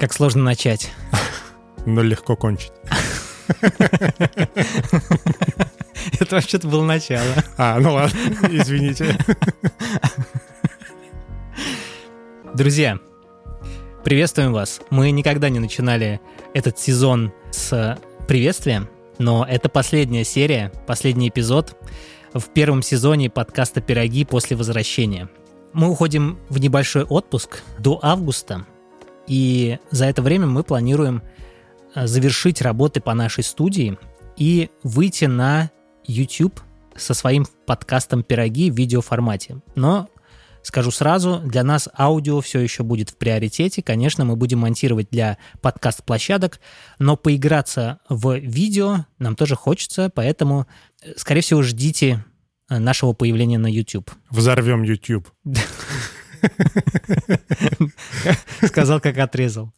Как сложно начать. Но легко кончить. Это вообще-то было начало. А, ну ладно, извините. Друзья, приветствуем вас. Мы никогда не начинали этот сезон с приветствия, но это последняя серия, последний эпизод в первом сезоне подкаста «Пироги после возвращения». Мы уходим в небольшой отпуск до августа, и за это время мы планируем э, завершить работы по нашей студии и выйти на YouTube со своим подкастом «Пироги» в видеоформате. Но Скажу сразу, для нас аудио все еще будет в приоритете. Конечно, мы будем монтировать для подкаст-площадок, но поиграться в видео нам тоже хочется, поэтому, э, скорее всего, ждите э, нашего появления на YouTube. Взорвем YouTube. Сказал, как отрезал.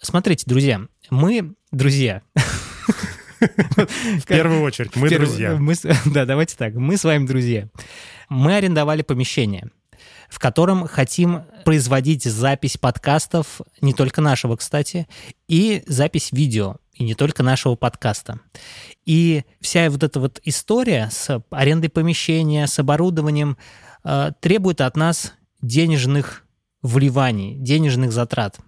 Смотрите, друзья, мы друзья. В первую очередь, мы друзья. да, давайте так, мы с вами друзья. Мы арендовали помещение, в котором хотим производить запись подкастов, не только нашего, кстати, и запись видео, и не только нашего подкаста. И вся вот эта вот история с арендой помещения, с оборудованием э, требует от нас денежных вливаний, денежных затрат.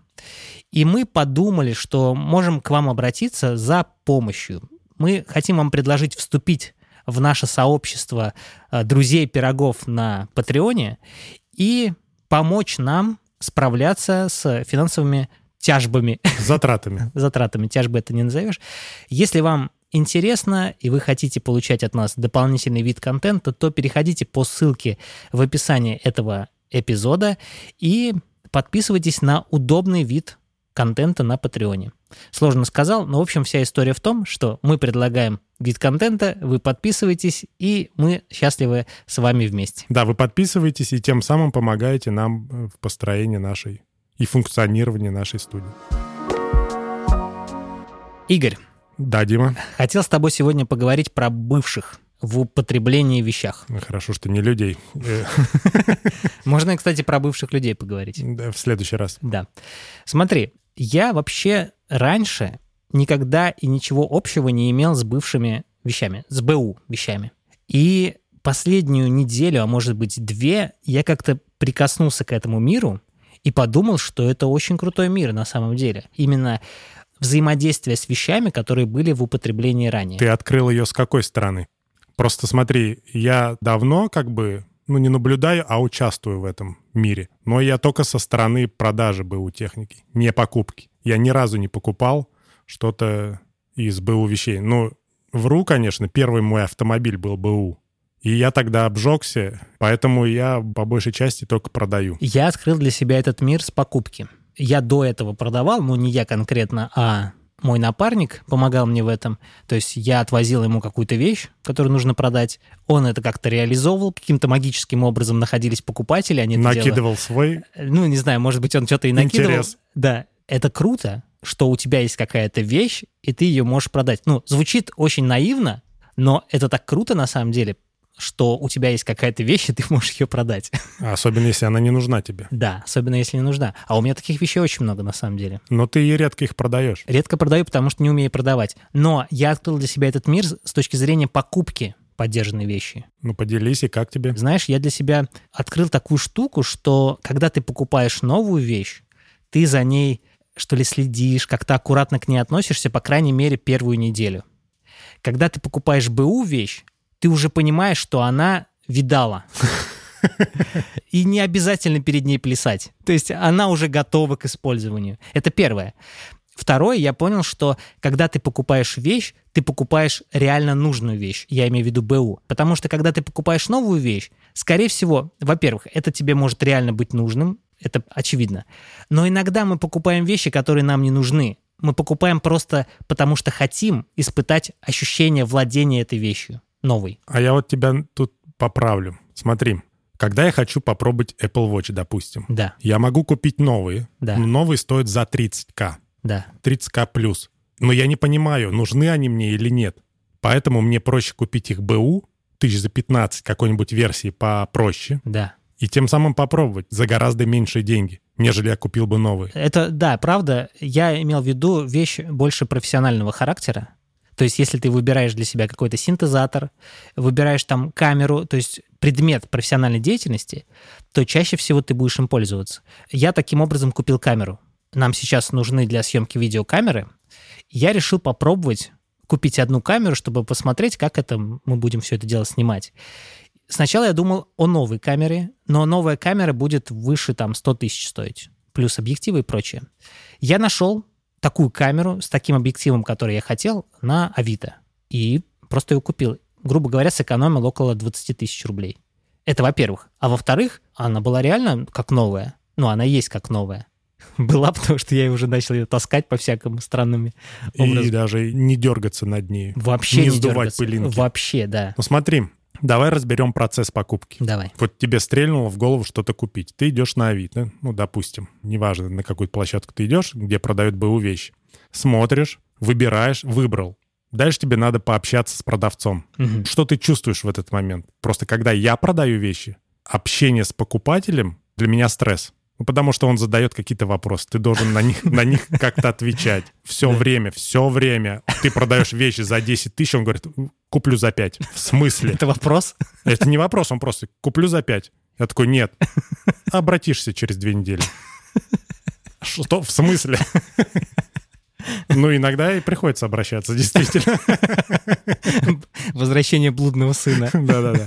И мы подумали, что можем к вам обратиться за помощью. Мы хотим вам предложить вступить в наше сообщество э, друзей пирогов на Патреоне и помочь нам справляться с финансовыми тяжбами. Затратами. Затратами. Тяжбы это не назовешь. Если вам интересно и вы хотите получать от нас дополнительный вид контента, то переходите по ссылке в описании этого эпизода и подписывайтесь на удобный вид контента на Патреоне. Сложно сказал, но в общем вся история в том, что мы предлагаем вид контента, вы подписываетесь, и мы счастливы с вами вместе. Да, вы подписываетесь и тем самым помогаете нам э, в построении нашей и функционировании нашей студии. Игорь. Да, Дима. Хотел с тобой сегодня поговорить про бывших в употреблении вещах. Ну, хорошо, что не людей. Можно, кстати, про бывших людей поговорить. Да, в следующий раз. Да. Смотри, я вообще раньше никогда и ничего общего не имел с бывшими вещами, с БУ вещами. И последнюю неделю, а может быть две, я как-то прикоснулся к этому миру и подумал, что это очень крутой мир на самом деле. Именно взаимодействие с вещами, которые были в употреблении ранее. Ты открыл ее с какой стороны? Просто смотри, я давно как бы, ну не наблюдаю, а участвую в этом мире. Но я только со стороны продажи БУ техники, не покупки. Я ни разу не покупал что-то из БУ вещей. Ну, вру, конечно, первый мой автомобиль был БУ. И я тогда обжегся, поэтому я по большей части только продаю. Я открыл для себя этот мир с покупки. Я до этого продавал, ну не я конкретно, а мой напарник помогал мне в этом. То есть я отвозил ему какую-то вещь, которую нужно продать. Он это как-то реализовывал. Каким-то магическим образом находились покупатели. Они накидывал свой... Ну, не знаю, может быть, он что-то и накидывал. Интерес. Да, это круто, что у тебя есть какая-то вещь, и ты ее можешь продать. Ну, звучит очень наивно, но это так круто на самом деле, что у тебя есть какая-то вещь, и ты можешь ее продать. Особенно, если она не нужна тебе. Да, особенно, если не нужна. А у меня таких вещей очень много, на самом деле. Но ты и редко их продаешь. Редко продаю, потому что не умею продавать. Но я открыл для себя этот мир с точки зрения покупки поддержанной вещи. Ну, поделись, и как тебе? Знаешь, я для себя открыл такую штуку, что когда ты покупаешь новую вещь, ты за ней, что ли, следишь, как-то аккуратно к ней относишься, по крайней мере, первую неделю. Когда ты покупаешь БУ вещь, ты уже понимаешь, что она видала. И не обязательно перед ней плясать. То есть она уже готова к использованию. Это первое. Второе, я понял, что когда ты покупаешь вещь, ты покупаешь реально нужную вещь. Я имею в виду БУ. Потому что когда ты покупаешь новую вещь, скорее всего, во-первых, это тебе может реально быть нужным, это очевидно. Но иногда мы покупаем вещи, которые нам не нужны. Мы покупаем просто потому, что хотим испытать ощущение владения этой вещью новый. А я вот тебя тут поправлю. Смотри, когда я хочу попробовать Apple Watch, допустим, Да, я могу купить новые, Да. но новые стоят за 30к, да. 30к плюс. Но я не понимаю, нужны они мне или нет. Поэтому мне проще купить их БУ, тысяч за 15 какой-нибудь версии попроще, Да. и тем самым попробовать за гораздо меньшие деньги. нежели я купил бы новый. Это, да, правда. Я имел в виду вещь больше профессионального характера. То есть, если ты выбираешь для себя какой-то синтезатор, выбираешь там камеру, то есть предмет профессиональной деятельности, то чаще всего ты будешь им пользоваться. Я таким образом купил камеру. Нам сейчас нужны для съемки видеокамеры. Я решил попробовать купить одну камеру, чтобы посмотреть, как это мы будем все это дело снимать. Сначала я думал о новой камере, но новая камера будет выше там 100 тысяч стоить, плюс объективы и прочее. Я нашел такую камеру с таким объективом, который я хотел, на Авито. И просто ее купил. Грубо говоря, сэкономил около 20 тысяч рублей. Это во-первых. А во-вторых, она была реально как новая. Ну, она есть как новая. Была, потому что я уже начал ее таскать по всякому странным образом. И даже не дергаться над ней. Вообще не, не сдувать дергаться. пылинки. Вообще, да. Ну смотри, Давай разберем процесс покупки. Давай. Вот тебе стрельнуло в голову что-то купить. Ты идешь на Авито, ну, допустим, неважно, на какую площадку ты идешь, где продают БУ вещи. Смотришь, выбираешь, выбрал. Дальше тебе надо пообщаться с продавцом. Угу. Что ты чувствуешь в этот момент? Просто когда я продаю вещи, общение с покупателем для меня стресс. Ну, потому что он задает какие-то вопросы. Ты должен на них, на них как-то отвечать. Все время, все время. Ты продаешь вещи за 10 тысяч, он говорит, куплю за 5. В смысле? Это вопрос? Это не вопрос, он просто, куплю за 5. Я такой, нет. Обратишься через две недели. Что? В смысле? Ну, иногда и приходится обращаться, действительно. Возвращение блудного сына. Да-да-да.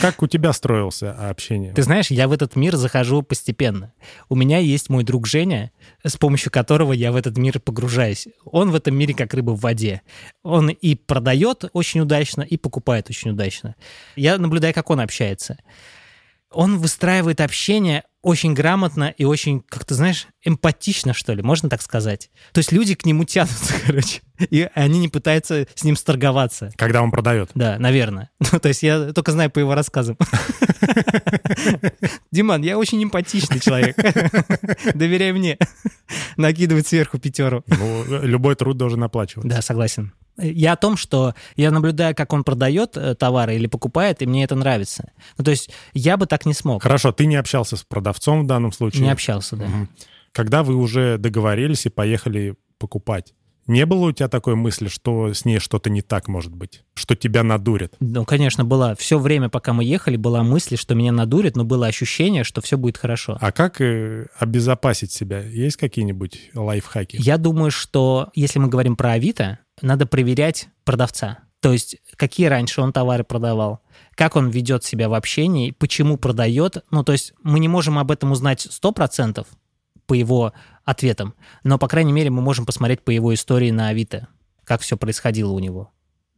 Как у тебя строился общение? Ты знаешь, я в этот мир захожу постепенно. У меня есть мой друг Женя, с помощью которого я в этот мир погружаюсь. Он в этом мире как рыба в воде. Он и продает очень удачно, и покупает очень удачно. Я наблюдаю, как он общается. Он выстраивает общение очень грамотно и очень, как ты знаешь, эмпатично, что ли, можно так сказать. То есть люди к нему тянутся, короче, и они не пытаются с ним сторговаться. Когда он продает? Да, наверное. Ну, то есть я только знаю по его рассказам. Диман, я очень эмпатичный человек. Доверяй мне. Накидывать сверху пятеру. Ну, любой труд должен оплачиваться. Да, согласен. Я о том, что я наблюдаю, как он продает э, товары или покупает, и мне это нравится. Ну, то есть я бы так не смог. Хорошо, ты не общался с продавцом в данном случае? Не общался, да. Угу. Когда вы уже договорились и поехали покупать, не было у тебя такой мысли, что с ней что-то не так может быть? Что тебя надурят? Ну, конечно, была. Все время, пока мы ехали, была мысль, что меня надурят, но было ощущение, что все будет хорошо. А как э, обезопасить себя? Есть какие-нибудь лайфхаки? Я думаю, что если мы говорим про Авито, надо проверять продавца. То есть, какие раньше он товары продавал, как он ведет себя в общении, почему продает. Ну, то есть, мы не можем об этом узнать 100% по его ответам, но, по крайней мере, мы можем посмотреть по его истории на Авито, как все происходило у него.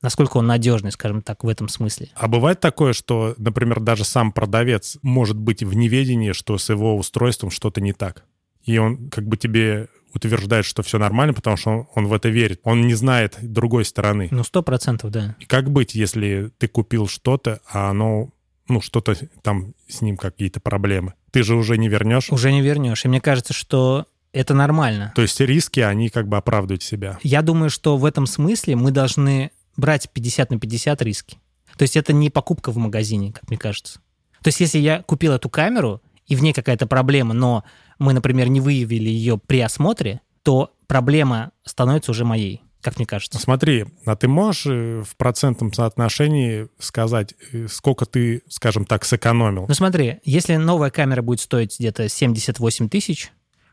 Насколько он надежный, скажем так, в этом смысле. А бывает такое, что, например, даже сам продавец может быть в неведении, что с его устройством что-то не так. И он как бы тебе утверждает, что все нормально, потому что он, он в это верит. Он не знает другой стороны. Ну, сто процентов, да. И как быть, если ты купил что-то, а оно, ну, что-то там с ним какие-то проблемы? Ты же уже не вернешь? Уже не вернешь. И мне кажется, что это нормально. То есть риски, они как бы оправдывают себя. Я думаю, что в этом смысле мы должны брать 50 на 50 риски. То есть это не покупка в магазине, как мне кажется. То есть если я купил эту камеру, и в ней какая-то проблема, но мы, например, не выявили ее при осмотре, то проблема становится уже моей как мне кажется. Смотри, а ты можешь э, в процентном соотношении сказать, э, сколько ты, скажем так, сэкономил? Ну смотри, если новая камера будет стоить где-то 78 тысяч,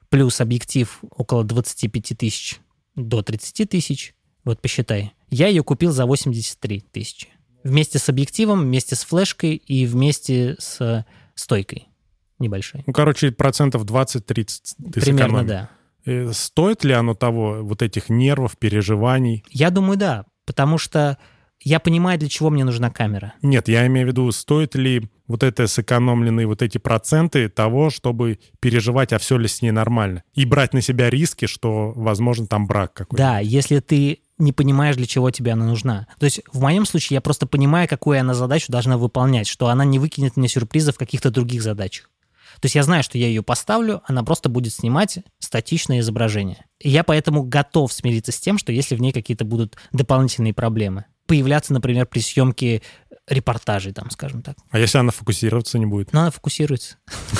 плюс объектив около 25 тысяч до 30 тысяч, вот посчитай, я ее купил за 83 тысячи. Вместе с объективом, вместе с флешкой и вместе с стойкой небольшой. Ну, короче, процентов 20-30 Примерно, да. Э, стоит ли оно того, вот этих нервов, переживаний? Я думаю, да, потому что я понимаю, для чего мне нужна камера. Нет, я имею в виду, стоит ли вот это сэкономленные вот эти проценты того, чтобы переживать, а все ли с ней нормально. И брать на себя риски, что, возможно, там брак какой-то. Да, если ты не понимаешь, для чего тебе она нужна. То есть в моем случае я просто понимаю, какую она задачу должна выполнять, что она не выкинет мне сюрпризов в каких-то других задачах. То есть я знаю, что я ее поставлю, она просто будет снимать статичное изображение. И я поэтому готов смириться с тем, что если в ней какие-то будут дополнительные проблемы, появляться, например, при съемке репортажей, там, скажем так. А если она фокусироваться не будет? Ну, она фокусируется.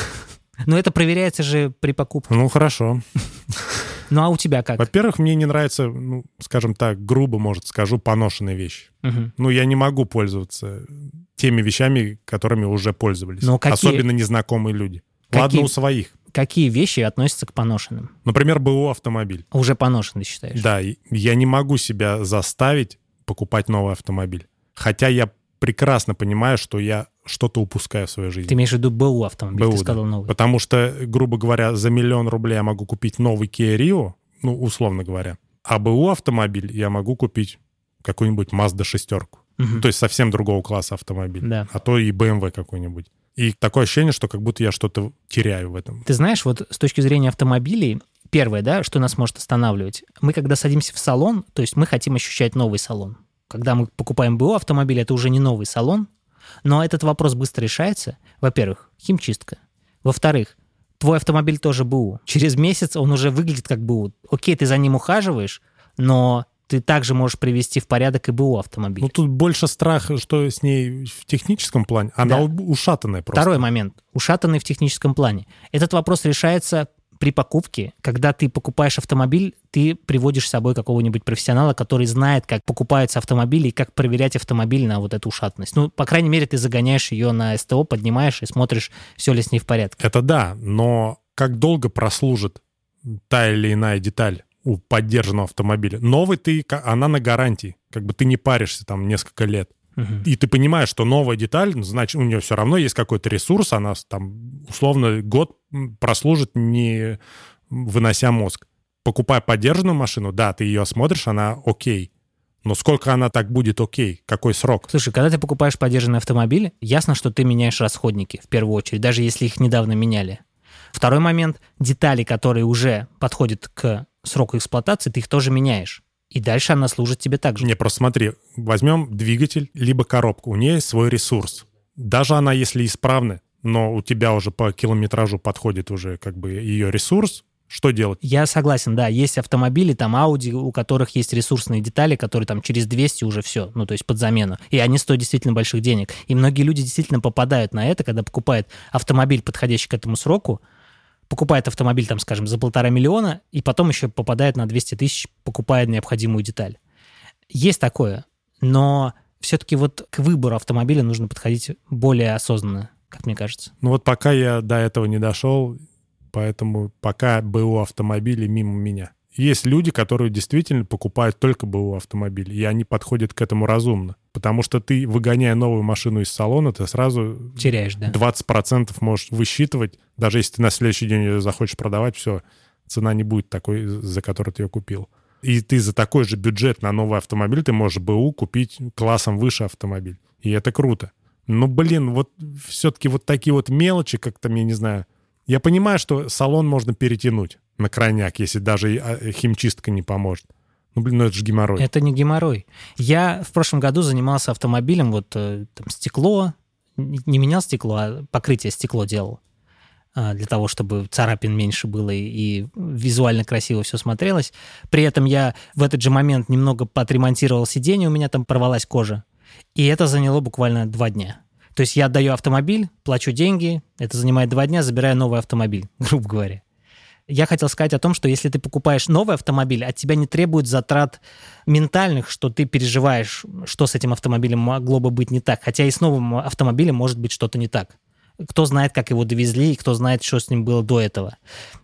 Но это проверяется же при покупке. Ну, хорошо. Ну, а у тебя как? Во-первых, мне не нравится, ну, скажем так, грубо, может, скажу, поношенные вещи. Мгм. Ну, я не могу пользоваться теми вещами, которыми уже пользовались. Но какие- Особенно незнакомые люди. Ладно, Какие- у своих. Какие вещи относятся к поношенным? Например, БУ автомобиль. Уже поношенный считаешь? Да, я не могу себя заставить покупать новый автомобиль. Хотя я прекрасно понимаю, что я что-то упускаю в своей жизни. Ты имеешь в виду БУ автомобиль, БУ, ты да. сказал новый. Потому что, грубо говоря, за миллион рублей я могу купить новый Kia Rio, ну, условно говоря. А БУ автомобиль я могу купить какую-нибудь Mazda шестерку. Мгм. То есть совсем другого класса автомобиль. Да. А то и BMW какой-нибудь. И такое ощущение, что как будто я что-то теряю в этом. Ты знаешь, вот с точки зрения автомобилей, первое, да, что нас может останавливать, мы когда садимся в салон, то есть мы хотим ощущать новый салон. Когда мы покупаем БУ автомобиль, это уже не новый салон, но этот вопрос быстро решается. Во-первых, химчистка. Во-вторых, твой автомобиль тоже БУ. Через месяц он уже выглядит как БУ. Окей, ты за ним ухаживаешь, но ты также можешь привести в порядок и БУ автомобиль. Ну, тут больше страх, что с ней в техническом плане. Она Да. ушатанная просто. Второй момент. Ушатанный в техническом плане. Этот вопрос решается при покупке. Когда ты покупаешь автомобиль, ты приводишь с собой какого-нибудь профессионала, который знает, как покупаются автомобили и как проверять автомобиль на вот эту ушатанность. Ну, по крайней мере, ты загоняешь ее на СТО, поднимаешь и смотришь, все ли с ней в порядке. Это да, но как долго прослужит та или иная деталь у поддержанного автомобиля? Новый ты, она на гарантии. Как бы ты не паришься там несколько лет. Мгм. И ты понимаешь, что новая деталь, ну, значит, у нее все равно есть какой-то ресурс, она там условно год прослужит, не вынося мозг. Покупая поддержанную машину, да, ты ее осмотришь, она окей. Но сколько она так будет окей? Какой срок? Слушай, когда ты покупаешь поддержанный автомобиль, ясно, что ты меняешь расходники в первую очередь, даже если их недавно меняли. Второй момент, детали, которые уже подходят к сроку эксплуатации, ты их тоже меняешь. И дальше она служит тебе так же. Не, просто смотри, возьмем двигатель, либо коробку, у нее есть свой ресурс. Даже она, если исправна, но у тебя уже по километражу подходит уже как бы ее ресурс, что делать? Я согласен, да, есть автомобили, там Audi, у которых есть ресурсные детали, которые там через 200 уже все, ну, то есть под замену. И они стоят действительно больших денег. И многие люди действительно попадают на это, когда покупают автомобиль, подходящий к этому сроку, покупает автомобиль, там, скажем, за полтора миллиона, и потом еще попадает на 200 тысяч, покупая необходимую деталь. Есть такое, но все-таки вот к выбору автомобиля нужно подходить более осознанно, как мне кажется. Ну вот пока я до этого не дошел, поэтому пока БУ автомобили мимо меня. Есть люди, которые действительно покупают только БУ автомобили, и они подходят к этому разумно. Потому что ты, выгоняя новую машину из салона, ты сразу Теряешь, да. 20% можешь высчитывать. Даже если ты на следующий день ее захочешь продавать, все, цена не будет такой, за которую ты ее купил. И ты за такой же бюджет на новый автомобиль, ты можешь БУ купить классом выше автомобиль. И это круто. Но, блин, вот все-таки вот такие вот мелочи, как-то, я не знаю. Я понимаю, что салон можно перетянуть на крайняк, если даже а, химчистка не поможет. Ну, блин, ну это же геморрой. Это не геморрой. Я в прошлом году занимался автомобилем, вот э, там стекло, не менял стекло, а покрытие стекло делал а, для того, чтобы царапин меньше было и визуально красиво все смотрелось. При этом я в этот же момент немного подремонтировал сиденье, у меня там порвалась кожа. И это заняло буквально два дня. То есть я отдаю автомобиль, плачу деньги, это занимает два дня, забираю новый автомобиль, грубо говоря. Я хотел сказать о том, что если ты покупаешь новый автомобиль, от тебя не требуют затрат ментальных, что ты переживаешь, что с этим автомобилем могло бы быть не так. Хотя и с новым автомобилем может быть что-то не так. Кто знает, как его довезли, и кто знает, что с ним было до этого.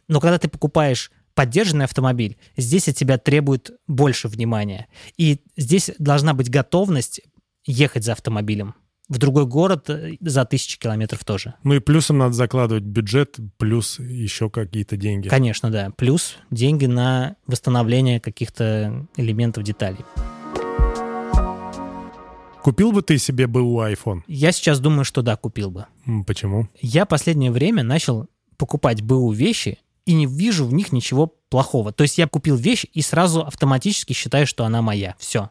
Но когда ты покупаешь поддержанный автомобиль, здесь от тебя требует больше внимания. И здесь должна быть готовность ехать за автомобилем. В другой город э, за тысячи километров тоже. Ну и плюсом надо закладывать бюджет, плюс еще какие-то деньги. Конечно, да. Плюс деньги на восстановление каких-то элементов деталей. Купил бы ты себе БУ iPhone? Я сейчас думаю, что да, купил бы. Почему? Я последнее время начал покупать БУ вещи и не вижу в них ничего плохого. То есть я купил вещь и сразу автоматически считаю, что она моя. Все.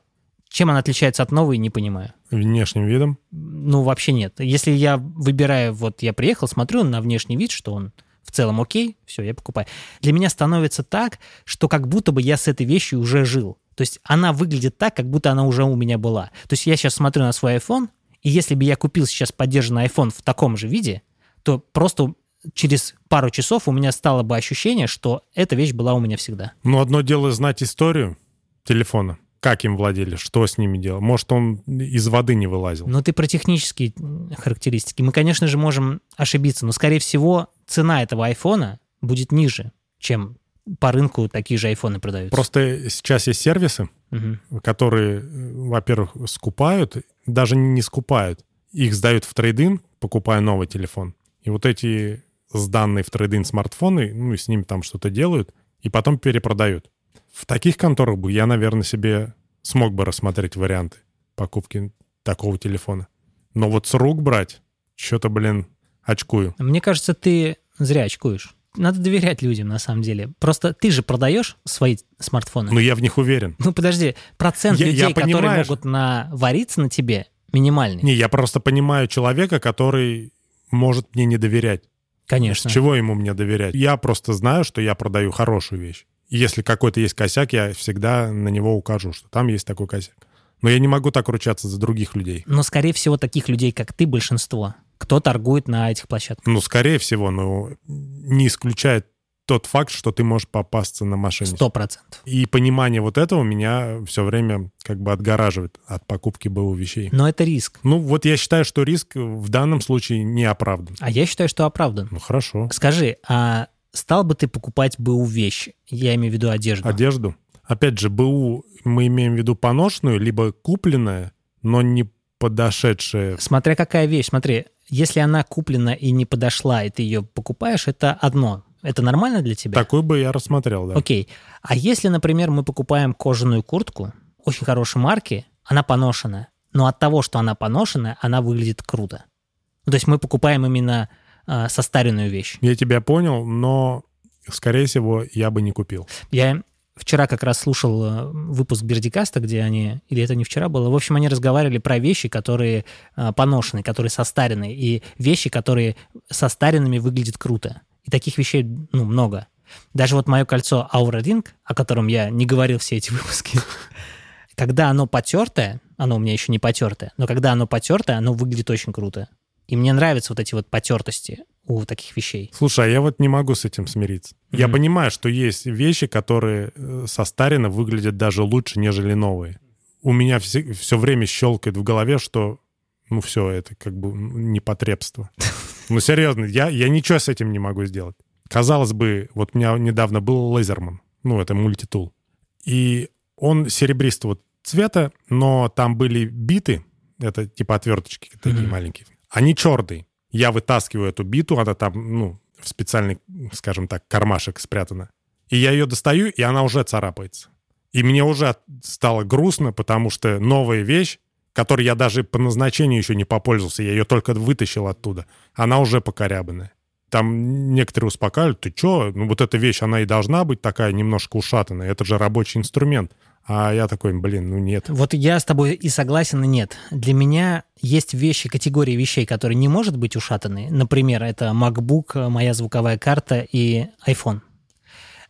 Чем она отличается от новой, не понимаю. Внешним видом? Ну, вообще нет. Если я выбираю, вот я приехал, смотрю на внешний вид, что он в целом окей, все, я покупаю. Для меня становится так, что как будто бы я с этой вещью уже жил. То есть она выглядит так, как будто она уже у меня была. То есть я сейчас смотрю на свой iPhone, и если бы я купил сейчас поддержанный iPhone в таком же виде, то просто через пару часов у меня стало бы ощущение, что эта вещь была у меня всегда. Ну, одно дело знать историю телефона, как им владели, что с ними делал. Может, он из воды не вылазил. Но ты про технические характеристики. Мы, конечно же, можем ошибиться, но, скорее всего, цена этого айфона будет ниже, чем по рынку такие же айфоны продаются. Просто сейчас есть сервисы, угу. которые, во-первых, скупают, даже не скупают, их сдают в трейдинг, покупая новый телефон. И вот эти сданные в трейдинг смартфоны, ну, с ними там что-то делают, и потом перепродают. В таких конторах бы я, наверное, себе смог бы рассмотреть варианты покупки такого телефона. Но вот с рук брать, что-то, блин, очкую. Мне кажется, ты зря очкуешь. Надо доверять людям, на самом деле. Просто ты же продаешь свои смартфоны. Ну, я в них уверен. Ну, подожди, процент я, людей, я которые могут навариться на тебе, минимальный. Не, я просто понимаю человека, который может мне не доверять. Конечно. С чего ему мне доверять? Я просто знаю, что я продаю хорошую вещь. Если какой-то есть косяк, я всегда на него укажу, что там есть такой косяк. Но я не могу так ручаться за других людей. Но, скорее всего, таких людей, как ты, большинство. Кто торгует на этих площадках? Ну, скорее всего, но не исключает тот факт, что ты можешь попасться на мошенничество. Сто процентов. И понимание вот этого меня все время как бы отгораживает от покупки БУ вещей. Но это риск. Ну, вот я считаю, что риск в данном случае не оправдан. А я считаю, что оправдан. Ну, хорошо. Скажи, а стал бы ты покупать БУ вещи? Я имею в виду одежду. Одежду? Опять же, БУ мы имеем в виду поношенную, либо купленная, но не подошедшая. Смотря какая вещь. Смотри, если она куплена и не подошла, и ты ее покупаешь, это одно. Это нормально для тебя? Такой бы я рассмотрел, да. Окей. А если, например, мы покупаем кожаную куртку очень хорошей марки, она поношена, но от того, что она поношена, она выглядит круто. Ну, то есть мы покупаем именно э, состаренную вещь. Я тебя понял, но, скорее всего, я бы не купил. Я вчера как раз слушал э, выпуск Бердикаста, где они, или это не вчера было, в общем, они разговаривали про вещи, которые э, поношены, которые состарены, и вещи, которые состаренными выглядят круто. И таких вещей, ну, много. Даже вот мое кольцо Aura Ring, о котором я не говорил все эти выпуски, когда оно потертое, оно у меня еще не потертое, но когда оно потертое, оно выглядит очень круто. И мне нравятся вот эти вот потертости у таких вещей. Слушай, а я вот не могу с этим смириться. Mm-hmm. Я понимаю, что есть вещи, которые э, состаренно выглядят даже лучше, нежели новые. У меня все, все время щелкает в голове, что ну все, это как бы непотребство. Ну, серьезно, я, я ничего с этим не могу сделать. Казалось бы, вот у меня недавно был лазерман, ну, это мультитул. И он серебристого цвета, но там были биты, это типа отверточки такие mm-hmm. маленькие. Они черные. Я вытаскиваю эту биту, она там, ну, в специальный, скажем так, кармашек спрятана. И я ее достаю, и она уже царапается. И мне уже стало грустно, потому что новая вещь, которой я даже по назначению еще не попользовался, я ее только вытащил оттуда, она уже покорябанная. Там некоторые успокаивают, ты что, ну вот эта вещь, она и должна быть такая немножко ушатанная, это же рабочий инструмент. А я такой, блин, ну нет. Вот я с тобой и согласен, и нет. Для меня есть вещи, категории вещей, которые не может быть ушатаны. Например, это MacBook, моя звуковая карта и iPhone.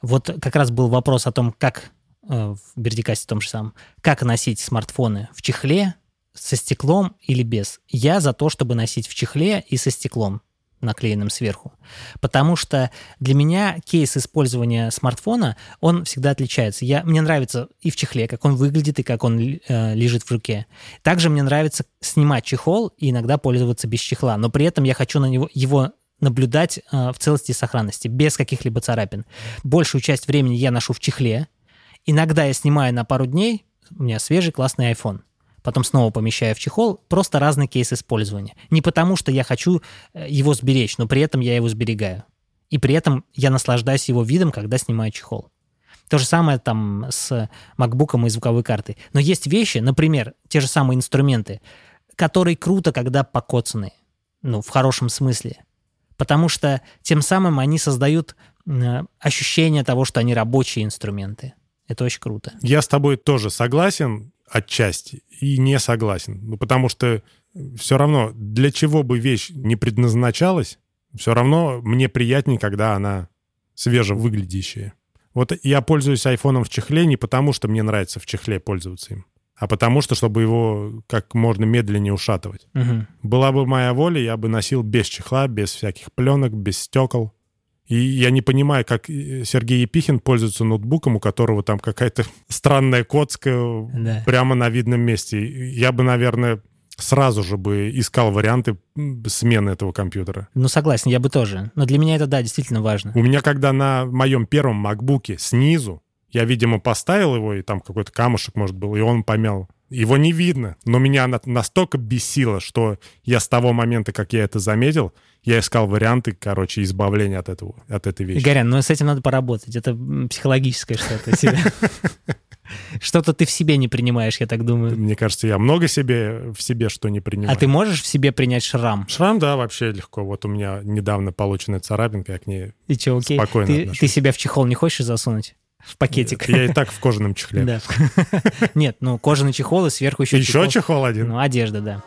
Вот как раз был вопрос о том, как э, в Бердикасте том же самом, как носить смартфоны в чехле, со стеклом или без. Я за то, чтобы носить в чехле и со стеклом наклеенным сверху. Потому что для меня кейс использования смартфона, он всегда отличается. Я, мне нравится и в чехле, как он выглядит, и как он э, лежит в руке. Также мне нравится снимать чехол и иногда пользоваться без чехла. Но при этом я хочу на него, его наблюдать э, в целости и сохранности, без каких-либо царапин. Большую часть времени я ношу в чехле. Иногда я снимаю на пару дней, у меня свежий классный iPhone потом снова помещаю в чехол, просто разный кейс использования. Не потому, что я хочу э, его сберечь, но при этом я его сберегаю. И при этом я наслаждаюсь его видом, когда снимаю чехол. То же самое там с MacBook и звуковой картой. Но есть вещи, например, те же самые инструменты, которые круто, когда покоцаны. Ну, в хорошем смысле. Потому что тем самым они создают э, ощущение того, что они рабочие инструменты. Это очень круто. Я с тобой тоже согласен отчасти и не согласен. Ну, потому что все равно, для чего бы вещь не предназначалась, все равно мне приятнее, когда она свежевыглядящая. Вот я пользуюсь айфоном в чехле не потому, что мне нравится в чехле пользоваться им, а потому что, чтобы его как можно медленнее ушатывать. Мгм. Была бы моя воля, я бы носил без чехла, без всяких пленок, без стекол. И я не понимаю, как э, Сергей Епихин пользуется ноутбуком, у которого там какая-то странная коцка Да. прямо на видном месте. Я бы, наверное, сразу же бы искал варианты смены этого компьютера. Ну, согласен, я бы тоже. Но для меня это, да, действительно важно. У меня, когда на моем первом макбуке снизу, я, видимо, поставил его, и там какой-то камушек, может, был, и он помял. Его не видно, но меня на- настолько бесило, что я с того момента, как я это заметил, я искал варианты, короче, избавления от этого, от этой вещи. Игорян, ну с этим надо поработать. Это психологическое что-то. себе. Что-то ты в себе не принимаешь, я так думаю. Мне кажется, я много себе в себе что не принимаю. А ты можешь в себе принять шрам? Шрам, да, вообще легко. Вот у меня недавно полученная царапинка, я к ней... И что, окей? Спокойно Ты, отношусь. ты себя в чехол не хочешь засунуть? В пакетик? Я и так в кожаном чехле. Да. Нет, ну кожаный чехол и сверху еще Еще чехол один. Ну, одежда, да.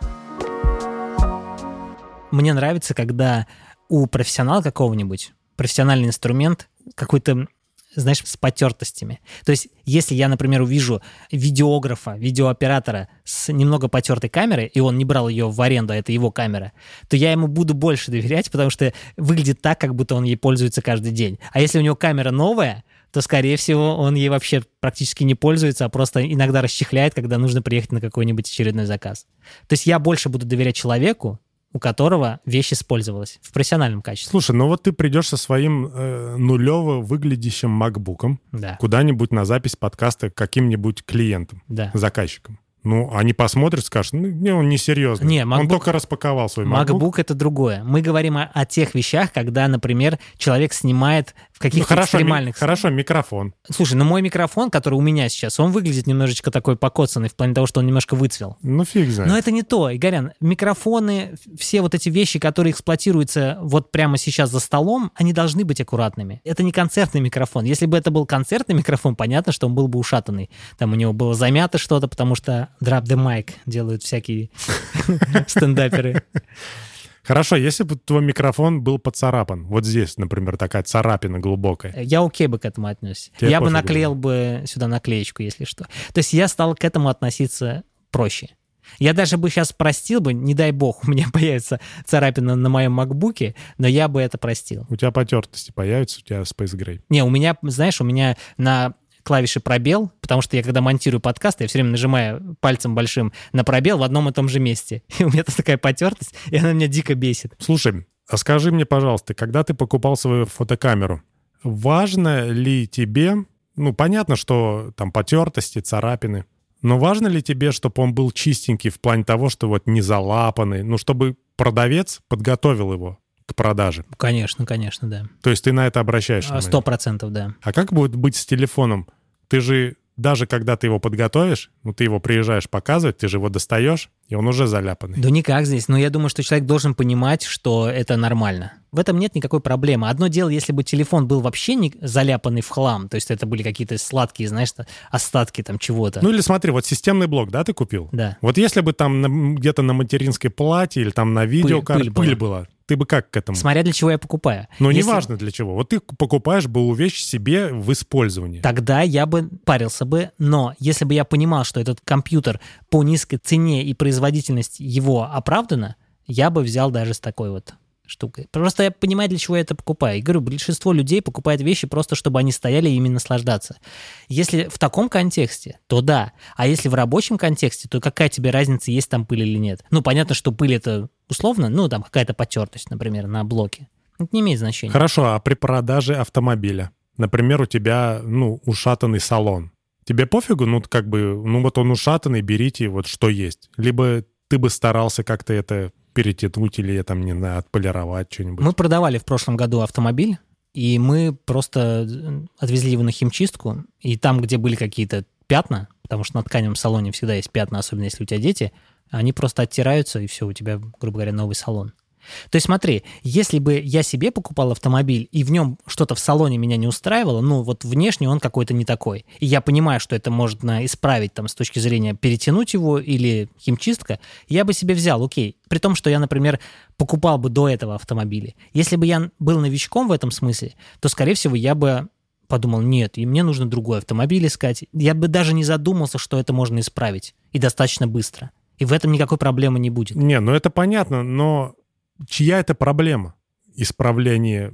Мне нравится, когда у профессионала какого-нибудь профессиональный инструмент какой-то знаешь, с потертостями. То есть, если я, например, увижу видеографа, видеооператора с немного потертой камерой, и он не брал ее в аренду, а это его камера, то я ему буду больше доверять, потому что выглядит так, как будто он ей пользуется каждый день. А если у него камера новая, то, скорее всего, он ей вообще практически не пользуется, а просто иногда расчехляет, когда нужно приехать на какой-нибудь очередной заказ. То есть я больше буду доверять человеку, у которого вещь использовалась в профессиональном качестве. Слушай, ну вот ты придешь со своим э, нулево выглядящим макбуком Да, куда-нибудь на запись подкаста к каким-нибудь клиентам, да. заказчикам. Ну, они посмотрят, скажут, ну, не, он не серьезный. Не, Он MacBook- только распаковал свой MacBook. MacBook это другое. Мы говорим о, о тех вещах, когда, например, человек снимает в Ну, каких-то хорошо, ми- экстремальных... хорошо, микрофон. Слушай, ну мой микрофон, который у меня сейчас, он выглядит немножечко такой покоцанный в плане того, что он немножко выцвел. Ну, фиг знает. Но это не то, Игорян. Микрофоны, все вот эти вещи, которые эксплуатируются вот прямо сейчас за столом, они должны быть аккуратными. Это не концертный микрофон. Если бы это был концертный микрофон, понятно, что он был бы ушатанный. Там у него было замято что-то, потому что drop the mic делают всякие стендаперы. Хорошо, если бы твой микрофон был поцарапан, вот здесь, например, такая царапина глубокая. Я окей бы к этому отнесся. Тебе я бы наклеил бы сюда наклеечку, если что. То есть я стал к этому относиться проще. Я даже бы сейчас простил бы, не дай бог, у меня появится царапина на моем макбуке, но я бы это простил. У тебя потертости появятся, у тебя Space Gray. Не, у меня, знаешь, у меня на клавише пробел, потому что я когда монтирую подкаст, я все время нажимаю пальцем большим на пробел в одном и том же месте. И у меня тут такая потертость, и она меня дико бесит. Слушай, а скажи мне, пожалуйста, когда ты покупал свою фотокамеру, важно ли тебе, ну, понятно, что там потертости, царапины, но важно ли тебе, чтобы он был чистенький в плане того, что вот не залапанный, ну, чтобы продавец подготовил его к продаже? Конечно, конечно, да. То есть ты на это обращаешь А, внимание? Сто процентов, да. А как будет быть с телефоном? Ты же, даже когда ты его подготовишь, ну, ты его приезжаешь показывать, ты же его достаешь, и он уже заляпанный. Да никак здесь. Но я думаю, что человек должен понимать, что это нормально. В этом нет никакой проблемы. Одно дело, если бы телефон был вообще не заляпанный в хлам, то есть это были какие-то сладкие, знаешь, остатки там чего-то. Ну или смотри, вот системный блок, да, ты купил? Да. Вот если бы там где-то на материнской плате или там на видеокарте пыль пыль, была. была, ты бы как к этому? Смотря для чего я покупаю. Ну, Если- неважно для чего. Вот ты покупаешь БУ вещь себе в использовании. Тогда я бы парился бы, но если бы я понимал, что этот компьютер по низкой цене и производительность его оправдана, я бы взял даже с такой вот штукой. Просто я понимаю, для чего я это покупаю. И говорю, большинство людей покупает вещи просто, чтобы они стояли и ими наслаждаться. Если в таком контексте, то да. А если в рабочем контексте, то какая тебе разница, есть там пыль или нет? Ну, понятно, что пыль это условно, ну, там какая-то потертость, например, на блоке. Это не имеет значения. Хорошо, а при продаже автомобиля, например, у тебя, ну, ушатанный салон, тебе пофигу, ну, как бы, ну, вот он ушатанный, берите вот что есть. Либо ты бы старался как-то это перетянуть или, там, не знаю, отполировать что-нибудь. Мы продавали в прошлом году автомобиль, и мы просто э, отвезли его на химчистку, и там, где были какие-то пятна, потому что на тканевом салоне всегда есть пятна, особенно если у тебя дети, они просто оттираются, и все, у тебя, грубо говоря, новый салон. То есть смотри, если бы я себе покупал автомобиль, и в нем что-то в салоне меня не устраивало, ну вот внешне он какой-то не такой, и я понимаю, что это можно исправить там с точки зрения перетянуть его или химчистка, я бы себе взял, окей. При том, что я, например, покупал бы до этого автомобили. Если бы я был новичком в этом смысле, то, скорее всего, я бы подумал, нет, и мне нужно другой автомобиль искать. Я бы даже не задумался, что это можно исправить. И достаточно быстро. И в этом никакой проблемы не будет. Не, ну это понятно, но чья это проблема? Исправление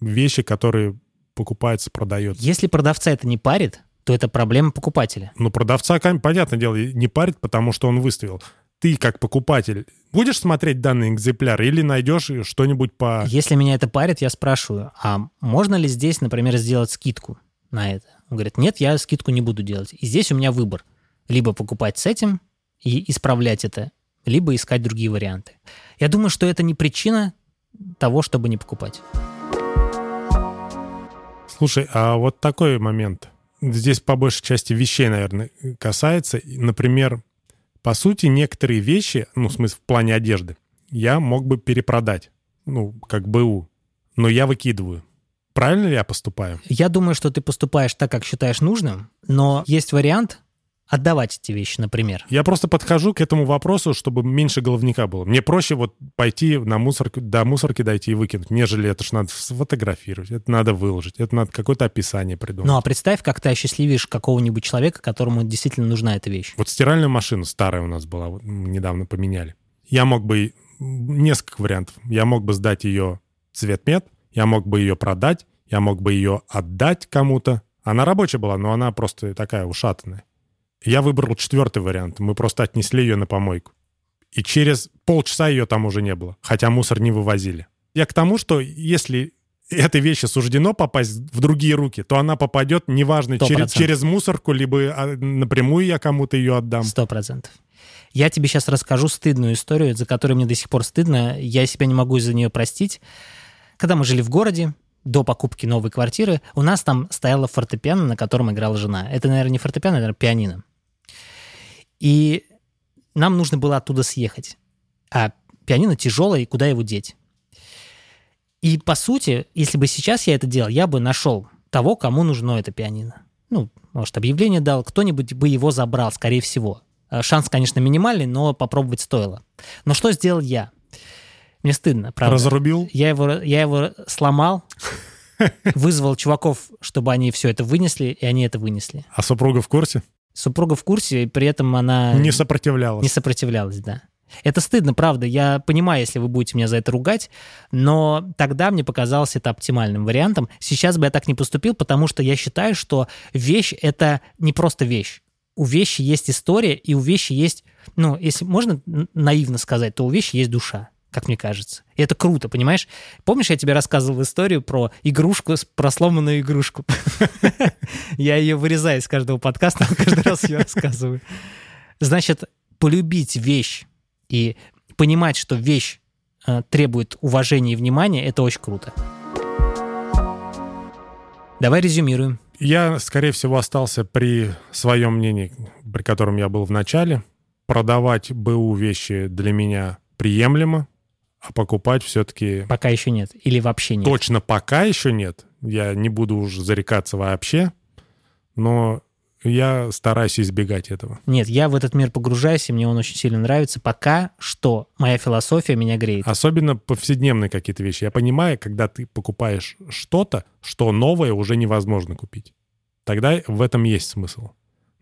вещи, которые покупается, продается. Если продавца это не парит, то это проблема покупателя. Ну, продавца, понятное дело, не парит, потому что он выставил. Ты, как покупатель, будешь смотреть данный экземпляр или найдешь что-нибудь по... Если меня это парит, я спрашиваю, а можно ли здесь, например, сделать скидку на это? Он говорит, нет, я скидку не буду делать. И здесь у меня выбор. Либо покупать с этим и исправлять это, либо искать другие варианты. Я думаю, что это не причина того, чтобы не покупать. Слушай, а вот такой момент. Здесь по большей части вещей, наверное, касается. Например, по сути, некоторые вещи, ну, в смысле, в плане одежды, я мог бы перепродать, ну, как БУ, но я выкидываю. Правильно ли я поступаю? Я думаю, что ты поступаешь так, как считаешь нужным, но есть вариант, отдавать эти вещи, например? Я просто подхожу к этому вопросу, чтобы меньше головника было. Мне проще вот пойти на мусорку, до мусорки дойти и выкинуть, нежели это ж надо сфотографировать, это надо выложить, это надо какое-то описание придумать. Ну а представь, как ты осчастливишь какого-нибудь человека, которому действительно нужна эта вещь. Вот стиральная машина старая у нас была, вот, недавно поменяли. Я мог бы... Несколько вариантов. Я мог бы сдать ее цветмет, я мог бы ее продать, я мог бы ее отдать кому-то. Она рабочая была, но она просто такая ушатанная. Я выбрал четвертый вариант. Мы просто отнесли ее на помойку. И через полчаса ее там уже не было, хотя мусор не вывозили. Я к тому, что если этой вещи суждено попасть в другие руки, то она попадет, неважно, через, через мусорку, либо а, напрямую я кому-то ее отдам. Сто процентов. Я тебе сейчас расскажу стыдную историю, за которую мне до сих пор стыдно. Я себя не могу из-за нее простить. Когда мы жили в городе, до покупки новой квартиры, у нас там стояла фортепиано, на котором играла жена. Это, наверное, не фортепиано, это, наверное, пианино. И нам нужно было оттуда съехать. А пианино тяжелое, и куда его деть? И, по сути, если бы сейчас я это делал, я бы нашел того, кому нужно это пианино. Ну, может, объявление дал, кто-нибудь бы его забрал, скорее всего. Э, шанс, конечно, минимальный, но попробовать стоило. Но что сделал я? Мне стыдно, правда. Разрубил? Я его, я его сломал, вызвал чуваков, чтобы они все это вынесли, и они это вынесли. А супруга в курсе? Супруга в курсе, и при этом она... Не сопротивлялась. Не сопротивлялась, да. Это стыдно, правда. Я понимаю, если вы будете меня за это ругать, но тогда мне показалось это оптимальным вариантом. Сейчас бы я так не поступил, потому что я считаю, что вещь — это не просто вещь. У вещи есть история, и у вещи есть, ну, если можно наивно сказать, то у вещи есть душа как мне кажется. И это круто, понимаешь? Помнишь, я тебе рассказывал историю про игрушку, про сломанную игрушку? Я ее вырезаю из каждого подкаста, каждый раз ее рассказываю. Значит, полюбить вещь и понимать, что вещь э, требует уважения и внимания, это очень круто. Давай резюмируем. Я, скорее всего, остался при своем мнении, при котором я был в начале. Продавать БУ вещи для меня приемлемо, а покупать все-таки... Пока еще нет. Или вообще нет. Точно пока еще нет. Я не буду уже зарекаться вообще. Но я стараюсь избегать этого. Нет, я в этот мир погружаюсь, и мне он очень сильно нравится. Пока что моя философия меня греет. Особенно повседневные какие-то вещи. Я понимаю, когда ты покупаешь что-то, что новое уже невозможно купить. Тогда в этом есть смысл.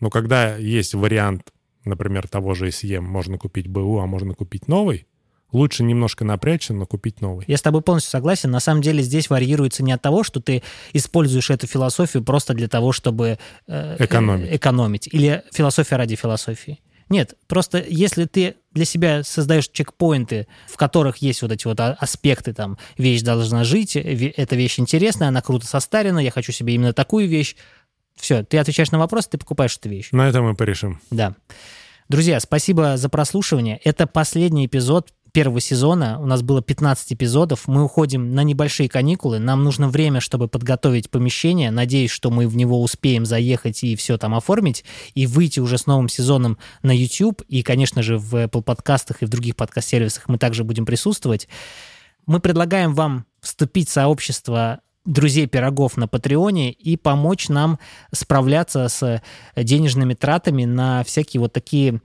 Но когда есть вариант, например, того же SEM, можно купить БУ, а можно купить новый, лучше немножко напрячься, но купить новый. Я с тобой полностью согласен. На самом деле здесь варьируется не от того, что ты используешь эту философию просто для того, чтобы э, экономить. экономить. Или философия ради философии. Нет, просто если ты для себя создаешь чекпоинты, в которых есть вот эти вот аспекты, там, вещь должна жить, эта вещь интересная, она круто состарена, я хочу себе именно такую вещь, все, ты отвечаешь на вопрос, ты покупаешь эту вещь. На этом мы порешим. Да. Друзья, спасибо за прослушивание. Это последний эпизод первого сезона. У нас было 15 эпизодов. Мы уходим на небольшие каникулы. Нам нужно время, чтобы подготовить помещение. Надеюсь, что мы в него успеем заехать и все там оформить. И выйти уже с новым сезоном на YouTube. И, конечно же, в Apple подкастах и в других подкаст-сервисах мы также будем присутствовать. Мы предлагаем вам вступить в сообщество друзей пирогов на Патреоне и помочь нам справляться с денежными тратами на всякие вот такие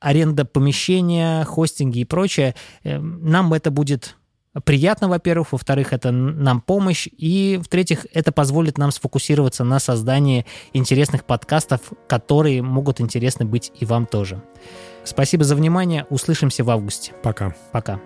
аренда помещения, хостинги и прочее. Эм, нам это будет приятно, во-первых, во-вторых, это нам помощь, и в-третьих, это позволит нам сфокусироваться на создании интересных подкастов, которые могут интересны быть и вам тоже. Спасибо за внимание, услышимся в августе. Пока. Пока.